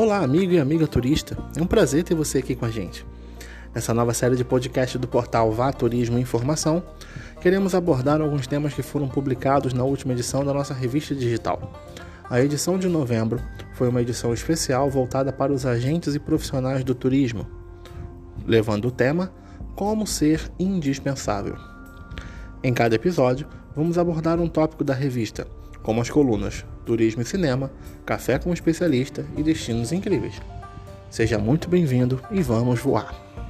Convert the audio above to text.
Olá, amigo e amiga turista. É um prazer ter você aqui com a gente. Nessa nova série de podcast do portal Vá Turismo e Informação, queremos abordar alguns temas que foram publicados na última edição da nossa revista digital. A edição de novembro foi uma edição especial voltada para os agentes e profissionais do turismo, levando o tema Como ser indispensável. Em cada episódio, vamos abordar um tópico da revista como as colunas Turismo e Cinema, Café com especialista e Destinos Incríveis. Seja muito bem-vindo e vamos voar!